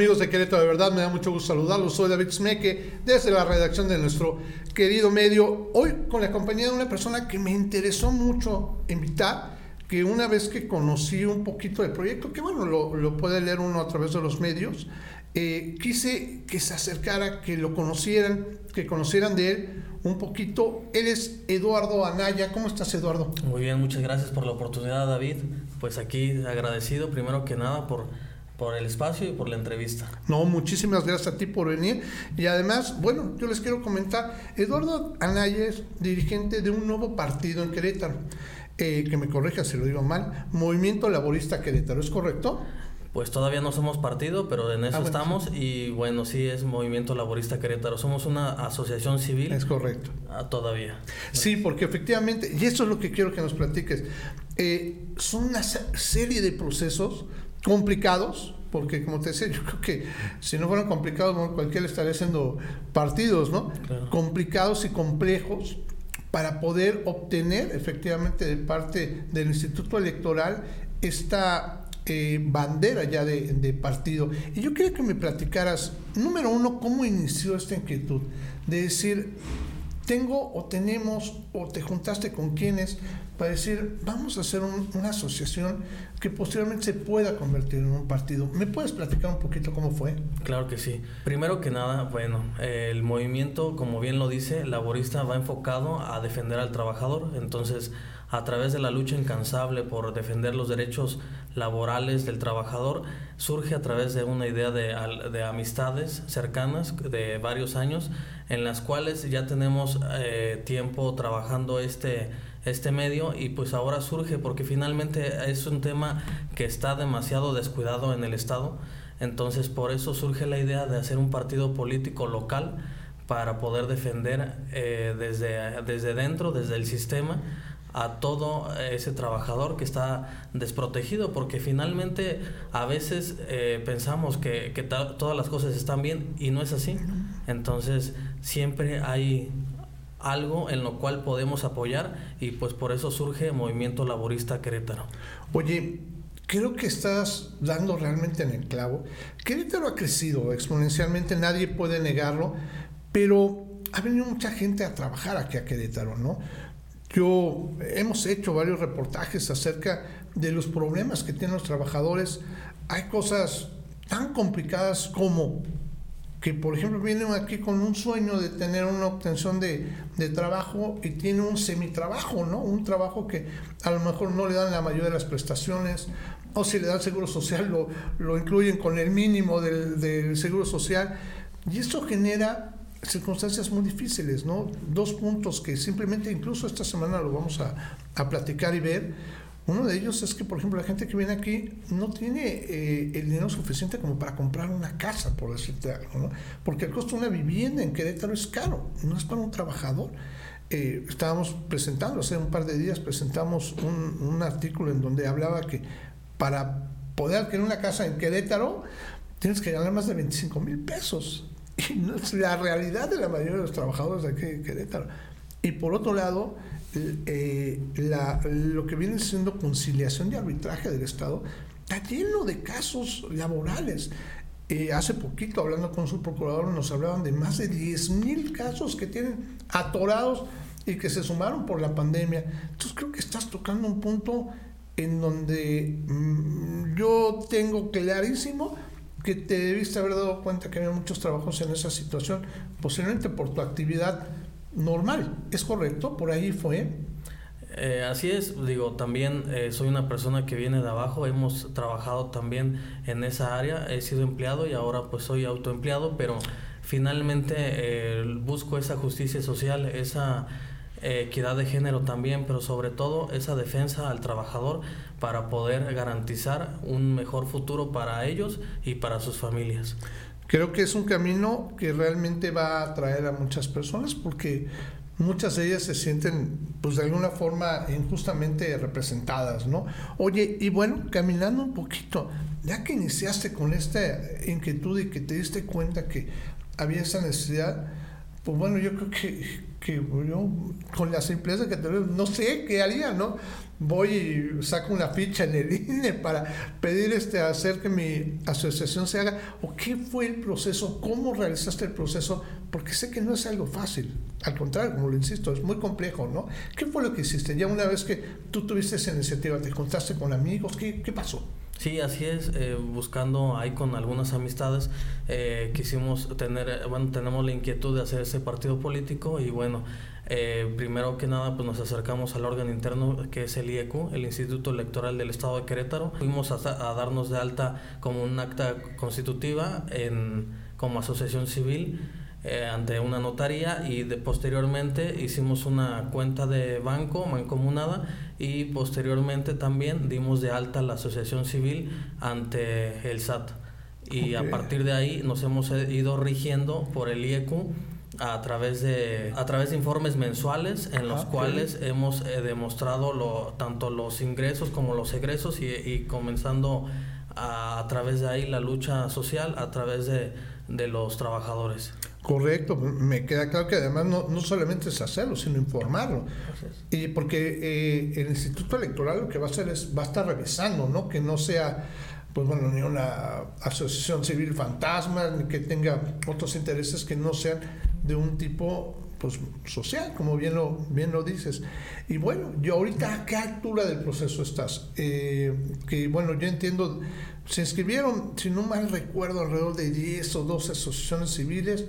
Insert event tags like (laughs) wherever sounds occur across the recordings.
Amigos de Querétaro, de verdad me da mucho gusto saludarlos. Soy David Smeke desde la redacción de nuestro querido medio. Hoy con la compañía de una persona que me interesó mucho invitar, que una vez que conocí un poquito del proyecto, que bueno, lo, puede leer uno a través de los medios, eh, quise que se acercara, que lo conocieran, que conocieran de él un poquito. Él es Eduardo Anaya. ¿Cómo estás, Eduardo? Muy bien, muchas gracias por la oportunidad, David. Pues aquí agradecido primero que nada por por el espacio y por la entrevista. No, muchísimas gracias a ti por venir. Y además, bueno, yo les quiero comentar, Eduardo Anaya es dirigente de un nuevo partido en Querétaro, eh, que me corrija si lo digo mal, Movimiento Laborista Querétaro, ¿es correcto? Pues todavía no somos partido, pero en eso ah, estamos y bueno, sí es Movimiento Laborista Querétaro. Somos una asociación civil. Es correcto. Ah, todavía. Sí, porque efectivamente, y eso es lo que quiero que nos platiques, eh, son una serie de procesos complicados, porque como te decía, (laughs) yo creo que si no fueran complicados, cualquiera estaría haciendo partidos, ¿no? Complicados y complejos para poder obtener efectivamente de parte del Instituto Electoral esta eh, bandera ya de, de, partido. Y yo quería que me platicaras, número uno, cómo inició esta inquietud de decir, tengo o tenemos o te juntaste con quienes para decir, vamos a hacer una asociación que posteriormente se pueda convertir en un partido. ¿Me puedes platicar un poquito cómo fue? Claro que sí. Primero que nada, bueno, el movimiento, como bien lo dice, laborista va enfocado a defender al trabajador. Entonces, a través de la lucha incansable por defender los derechos laborales del trabajador, surge a través de una idea de, de amistades cercanas de varios años, en las cuales ya tenemos eh, tiempo trabajando este este medio y pues ahora surge porque finalmente es un tema que está demasiado descuidado en el Estado. Entonces por eso surge la idea de hacer un partido político local para poder defender eh, desde, desde dentro, desde el sistema, a todo ese trabajador que está desprotegido, porque finalmente a veces eh, pensamos que, que todas las cosas están bien y no es así. Entonces siempre hay algo en lo cual podemos apoyar y pues por eso surge Movimiento Laborista Querétaro. Oye, creo que estás dando realmente en el clavo. Querétaro ha crecido exponencialmente, nadie puede negarlo, pero ha venido mucha gente a trabajar aquí a Querétaro, ¿no? Yo hemos hecho varios reportajes acerca de los problemas que tienen los trabajadores. Hay cosas tan complicadas como que por ejemplo vienen aquí con un sueño de tener una obtención de, trabajo y tiene un semitrabajo, ¿no? Un trabajo que a lo mejor no le dan la mayoría de las prestaciones, o si le dan seguro social lo, lo incluyen con el mínimo del, seguro social. Y esto genera circunstancias muy difíciles, ¿no? Dos puntos que simplemente incluso esta semana lo vamos a, a platicar y ver uno de ellos es que, por ejemplo, la gente que viene aquí no tiene eh, el dinero suficiente como para comprar una casa, por decirte algo, ¿no? Porque el costo de una vivienda en Querétaro es caro, no es para un trabajador. Eh, estábamos presentando, hace un par de días presentamos un, un artículo en donde hablaba que para poder adquirir una casa en Querétaro tienes que ganar más de 25 mil pesos. Y no es la realidad de la mayoría de los trabajadores de aquí en Querétaro. Y por otro lado, eh, lo que viene siendo conciliación y arbitraje del Estado está lleno de casos laborales. Eh, hace poquito, hablando con su procurador, nos hablaban de más de 10 mil casos que tienen atorados y que se sumaron por la pandemia. Entonces creo que estás tocando un punto en donde mm, yo tengo clarísimo que te debiste haber dado cuenta que había muchos trabajos en esa situación, posiblemente por tu actividad normal. ¿Es correcto? ¿Por ahí fue? Eh, así es, digo, también eh, soy una persona que viene de abajo, hemos trabajado también en esa área, he sido empleado y ahora pues soy autoempleado, pero finalmente eh, busco esa justicia social, esa equidad de género también, pero sobre todo esa defensa al trabajador para poder garantizar un mejor futuro para ellos y para sus familias. Creo que es un camino que realmente va a atraer a muchas personas porque muchas de ellas se sienten pues de alguna forma injustamente representadas, ¿no? Oye, y bueno, caminando un poquito, ya que iniciaste con esta inquietud y que te diste cuenta que había esa necesidad, pues bueno, yo creo que que yo con la simpleza que tengo, no sé qué haría, ¿no? Voy y saco una ficha en el (laughs) INE para pedir este, hacer que mi asociación se haga. ¿O qué fue el proceso? ¿Cómo realizaste el proceso? Porque sé que no es algo fácil. Al contrario, como lo insisto, es muy complejo, ¿no? ¿Qué fue lo que hiciste? Ya una vez que tú tuviste esa iniciativa, ¿te contaste con amigos? ¿Qué, qué pasó? Sí, así es, eh, buscando ahí con algunas amistades, eh, quisimos tener, eh, bueno, tenemos la inquietud de hacer ese partido político y bueno, primero que nada pues nos acercamos al órgano interno que es el IECU, el Instituto Electoral del Estado de Querétaro, fuimos a, a darnos de alta como un acta constitutiva en, como asociación civil eh, ante una notaría y de, posteriormente hicimos una cuenta de banco mancomunada y posteriormente también dimos de alta la asociación civil ante el SAT. Y a partir de ahí nos hemos ido rigiendo por el IECU a través de a través de informes mensuales en los ah, cuales hemos eh, demostrado lo, tanto los ingresos como los egresos y, y comenzando a, a, través de ahí la lucha social a través de, de los trabajadores. Correcto, me queda claro que además no, no solamente es hacerlo, sino informarlo. Y porque eh, el Instituto Electoral lo que va a hacer es, va a estar revisando, ¿no? Que no sea, pues bueno, ni una asociación civil fantasma, ni que tenga otros intereses que no sean de un tipo pues social, como bien lo, bien lo dices. Y bueno, yo ahorita a qué altura del proceso estás. Eh, que bueno, yo entiendo, se inscribieron, si no mal recuerdo, alrededor de 10 o 12 asociaciones civiles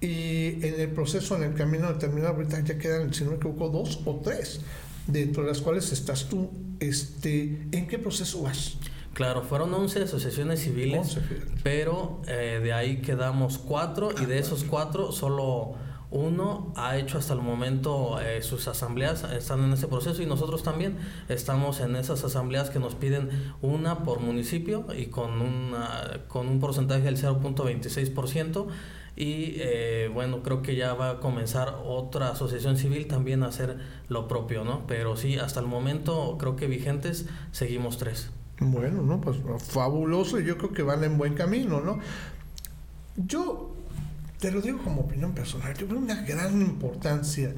y en el proceso, en el camino de terminar, ahorita ya quedan, si no me equivoco, dos o tres, dentro de las cuales estás tú. Este, ¿En qué proceso vas? Claro, fueron 11 asociaciones civiles, pero eh, de ahí quedamos cuatro y de esos cuatro solo uno ha hecho hasta el momento eh, sus asambleas, están en ese proceso y nosotros también estamos en esas asambleas que nos piden una por municipio y con, una, con un porcentaje del 0.26% y eh, bueno, creo que ya va a comenzar otra asociación civil también a hacer lo propio, ¿no? Pero sí, hasta el momento creo que vigentes seguimos tres. Bueno, ¿no? Pues fabuloso y yo creo que van en buen camino, ¿no? Yo te lo digo como opinión personal, yo veo una gran importancia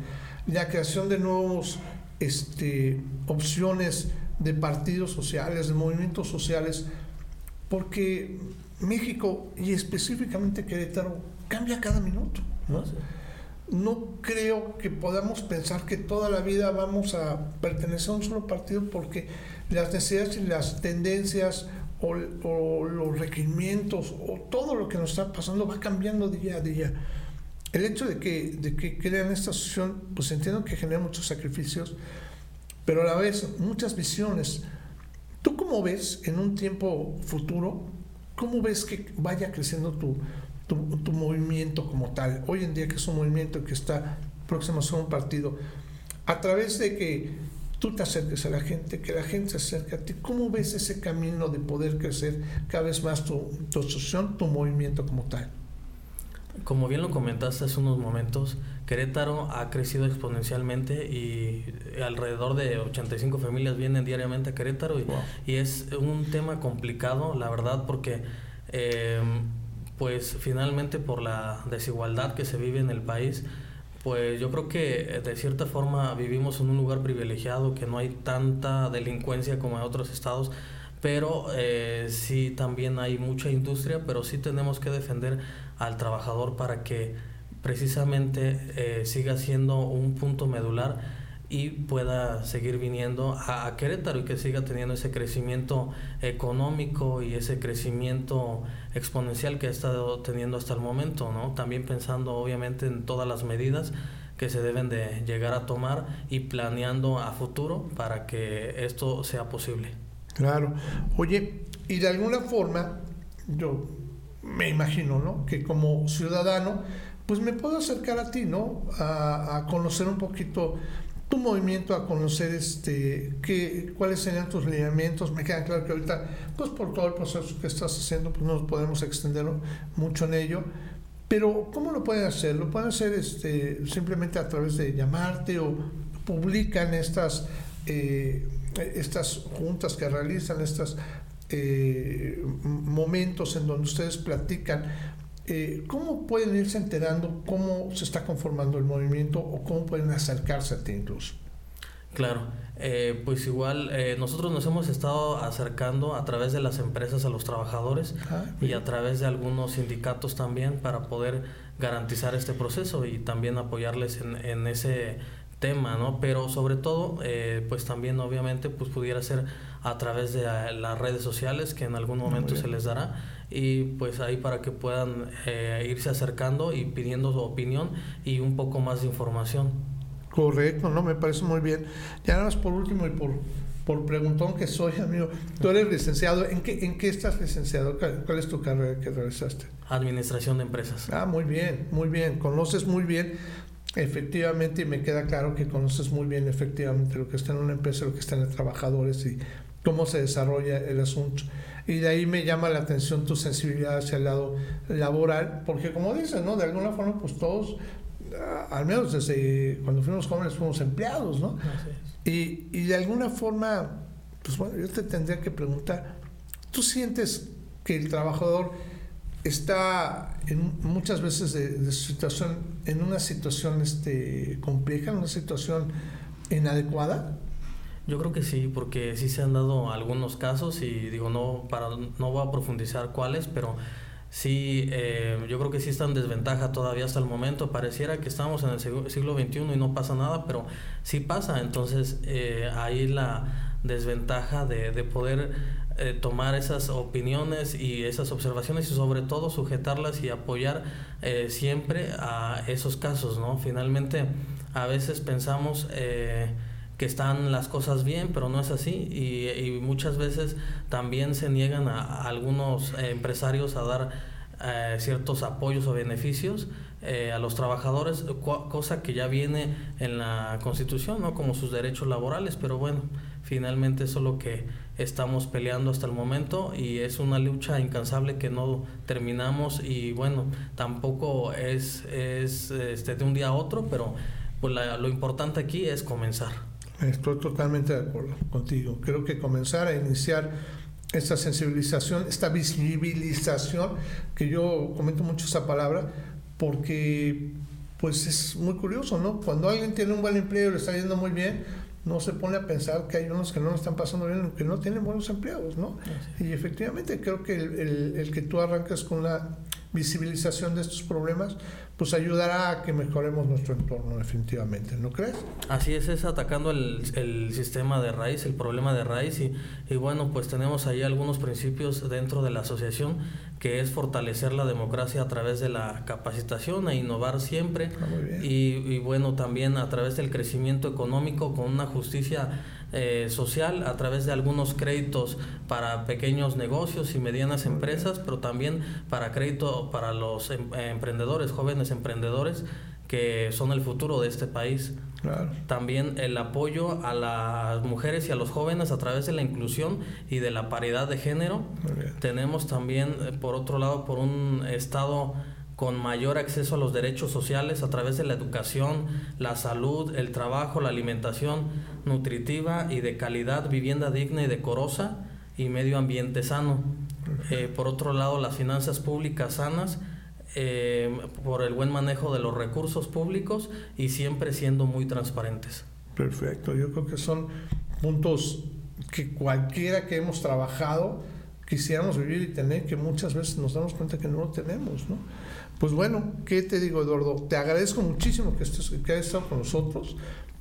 la creación de nuevos este, opciones de partidos sociales, de movimientos sociales, porque México y específicamente Querétaro cambia cada minuto. ¿no? no creo que podamos pensar que toda la vida vamos a pertenecer a un solo partido porque las necesidades y las tendencias o, los requerimientos o todo lo que nos está pasando va cambiando día a día. El hecho de que, de que crean esta asociación, pues entiendo que genera muchos sacrificios, pero a la vez muchas visiones. ¿Tú cómo ves en un tiempo futuro, cómo ves que vaya creciendo tu, tu, movimiento como tal? Hoy en día que es un movimiento que está próximo a ser un partido, a través de que tú te acerques a la gente, que la gente se acerque a ti. ¿Cómo ves ese camino de poder crecer cada vez más tu, tu asociación, tu movimiento como tal? Como bien lo comentaste hace unos momentos, Querétaro ha crecido exponencialmente y alrededor de 85 familias vienen diariamente a Querétaro y, y es un tema complicado, la verdad, porque eh, pues finalmente por la desigualdad que se vive en el país, pues yo creo que eh, de cierta forma vivimos en un lugar privilegiado, que no hay tanta delincuencia como en otros estados, pero eh, sí también hay mucha industria, pero sí tenemos que defender al trabajador para que precisamente eh, siga siendo un punto medular y pueda seguir viniendo a, Querétaro y que siga teniendo ese crecimiento económico y ese crecimiento exponencial que ha estado teniendo hasta el momento, ¿no? También pensando obviamente en todas las medidas que se deben de llegar a tomar y planeando a futuro para que esto sea posible. Claro. Oye, y de alguna forma, yo me imagino, ¿no? Que como ciudadano, pues me puedo acercar a ti, ¿no? A, a conocer un poquito tu movimiento a conocer este qué, cuáles serían tus lineamientos. Me queda claro que ahorita, pues por todo el proceso que estás haciendo, pues no podemos extender mucho en ello. Pero, ¿cómo lo pueden hacer? Lo pueden hacer este, simplemente a través de llamarte o publican estas, eh, estas juntas que realizan, estos eh, momentos en donde ustedes platican eh, ¿cómo pueden irse enterando cómo se está conformando el movimiento o cómo pueden acercarse a ti incluso? Claro, eh, pues igual eh, nosotros nos hemos estado acercando a través de las empresas a los trabajadores ah, y a través de algunos sindicatos también para poder garantizar este proceso y también apoyarles en, en ese tema, ¿no? Pero sobre todo, pues también obviamente pues pudiera ser a través de las redes sociales que en algún momento se les dará y pues ahí para que puedan eh, irse acercando y pidiendo su opinión y un poco más de información. Correcto, no, me parece muy bien. Ya nada más por último y por, por preguntón que soy, amigo, tú eres licenciado, ¿en qué, en qué estás licenciado? ¿Cuál es tu carrera que realizaste? Administración de empresas. Ah, muy bien, muy bien, conoces muy bien efectivamente y me queda claro que conoces muy bien efectivamente lo que está en una empresa, lo que está en los trabajadores y cómo se desarrolla el asunto y de ahí me llama la atención tu sensibilidad hacia el lado laboral, porque como dices, ¿no? De alguna forma, pues todos, ah, al menos desde cuando fuimos jóvenes, fuimos empleados, ¿no? Y, y de alguna forma, pues bueno, yo te tendría que preguntar, ¿tú sientes que el trabajador está en, muchas veces de, situación en una situación este, compleja, en una situación inadecuada? Yo creo que sí, porque sí se han dado algunos casos y digo, no, para, no voy a profundizar cuáles, pero sí, eh, yo creo que sí está en desventaja todavía hasta el momento. Pareciera que estamos en el siglo XXI y no pasa nada, pero sí pasa. Entonces, eh, ahí la desventaja de, de poder eh, tomar esas opiniones y esas observaciones y sobre todo sujetarlas y apoyar eh, siempre a esos casos, ¿no? Finalmente, a veces pensamos... Eh, que están las cosas bien, pero no es así y, muchas veces también se niegan a, algunos empresarios a dar eh, ciertos apoyos o beneficios eh, a los trabajadores, cosa que ya viene en la Constitución, ¿no? como sus derechos laborales, pero bueno, finalmente eso es lo que estamos peleando hasta el momento y es una lucha incansable que no terminamos y bueno, tampoco es, es este, de un día a otro, pero pues lo importante aquí es comenzar. Estoy totalmente de acuerdo contigo. Creo que comenzar a iniciar esta sensibilización, esta visibilización, que yo comento mucho esa palabra, porque pues es muy curioso, ¿no? Cuando alguien tiene un buen empleo y le está yendo muy bien, no se pone a pensar que hay unos que no lo están pasando bien, que no tienen buenos empleados, ¿no? Y efectivamente creo que el, el que tú arrancas con la visibilización de estos problemas, pues ayudará a que mejoremos nuestro entorno definitivamente, ¿no crees? Así es, es atacando el, el sistema de raíz, el problema de raíz y, y, bueno, pues tenemos ahí algunos principios dentro de la asociación que es fortalecer la democracia a través de la capacitación e innovar siempre. Ah, y, y bueno, también a través del crecimiento económico con una justicia eh, social a través de algunos créditos para pequeños negocios y medianas empresas, pero también para crédito para los em, emprendedores, jóvenes emprendedores que son el futuro de este país. También el apoyo a las mujeres y a los jóvenes a través de la inclusión y de la paridad de género. Tenemos también, eh, por otro lado, por un Estado con mayor acceso a los derechos sociales a través de la educación, la salud, el trabajo, la alimentación nutritiva y de calidad, vivienda digna y decorosa y medio ambiente sano. Eh, por otro lado, las finanzas públicas sanas eh, por el buen manejo de los recursos públicos y siempre siendo muy transparentes. Perfecto, yo creo que son puntos que cualquiera que hemos trabajado quisiéramos vivir y tener, que muchas veces nos damos cuenta que no lo tenemos, ¿no? Pues bueno, ¿qué te digo, Eduardo? Te agradezco muchísimo que, estés, que hayas estado con nosotros,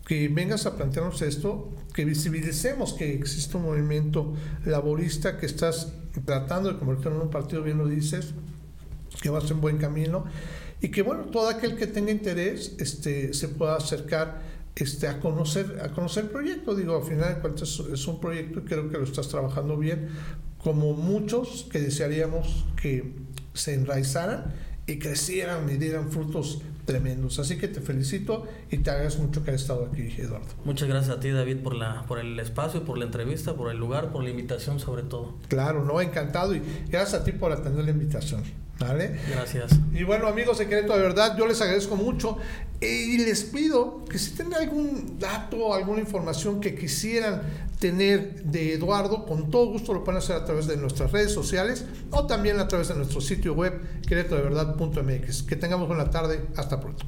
que vengas a plantearnos esto, que visibilicemos que existe un movimiento laborista que estás tratando de convertir en un partido, bien lo dices, que vas en buen camino, y que bueno, todo aquel que tenga interés este, se pueda acercar este, a, conocer, a conocer el proyecto. Digo, al final de cuentas es un proyecto y creo que lo estás trabajando bien, como muchos que desearíamos que se enraizaran y crecieran y dieran frutos tremendos. Así que te felicito y te agradezco mucho que hayas estado aquí, Eduardo. Muchas gracias a ti, David, por, la, por el espacio, por la entrevista, por el lugar, por la invitación sobre todo. Claro, no, encantado y gracias a ti por atender la invitación. ¿Vale? Gracias. Y bueno, amigos Querétaro, de verdad, yo les agradezco mucho y les pido que si tienen algún dato, alguna información que quisieran tener de Eduardo, con todo gusto lo pueden hacer a través de nuestras redes sociales o también a través de nuestro sitio web queretodeverdad.mx. Que tengamos buena tarde. Hasta pronto.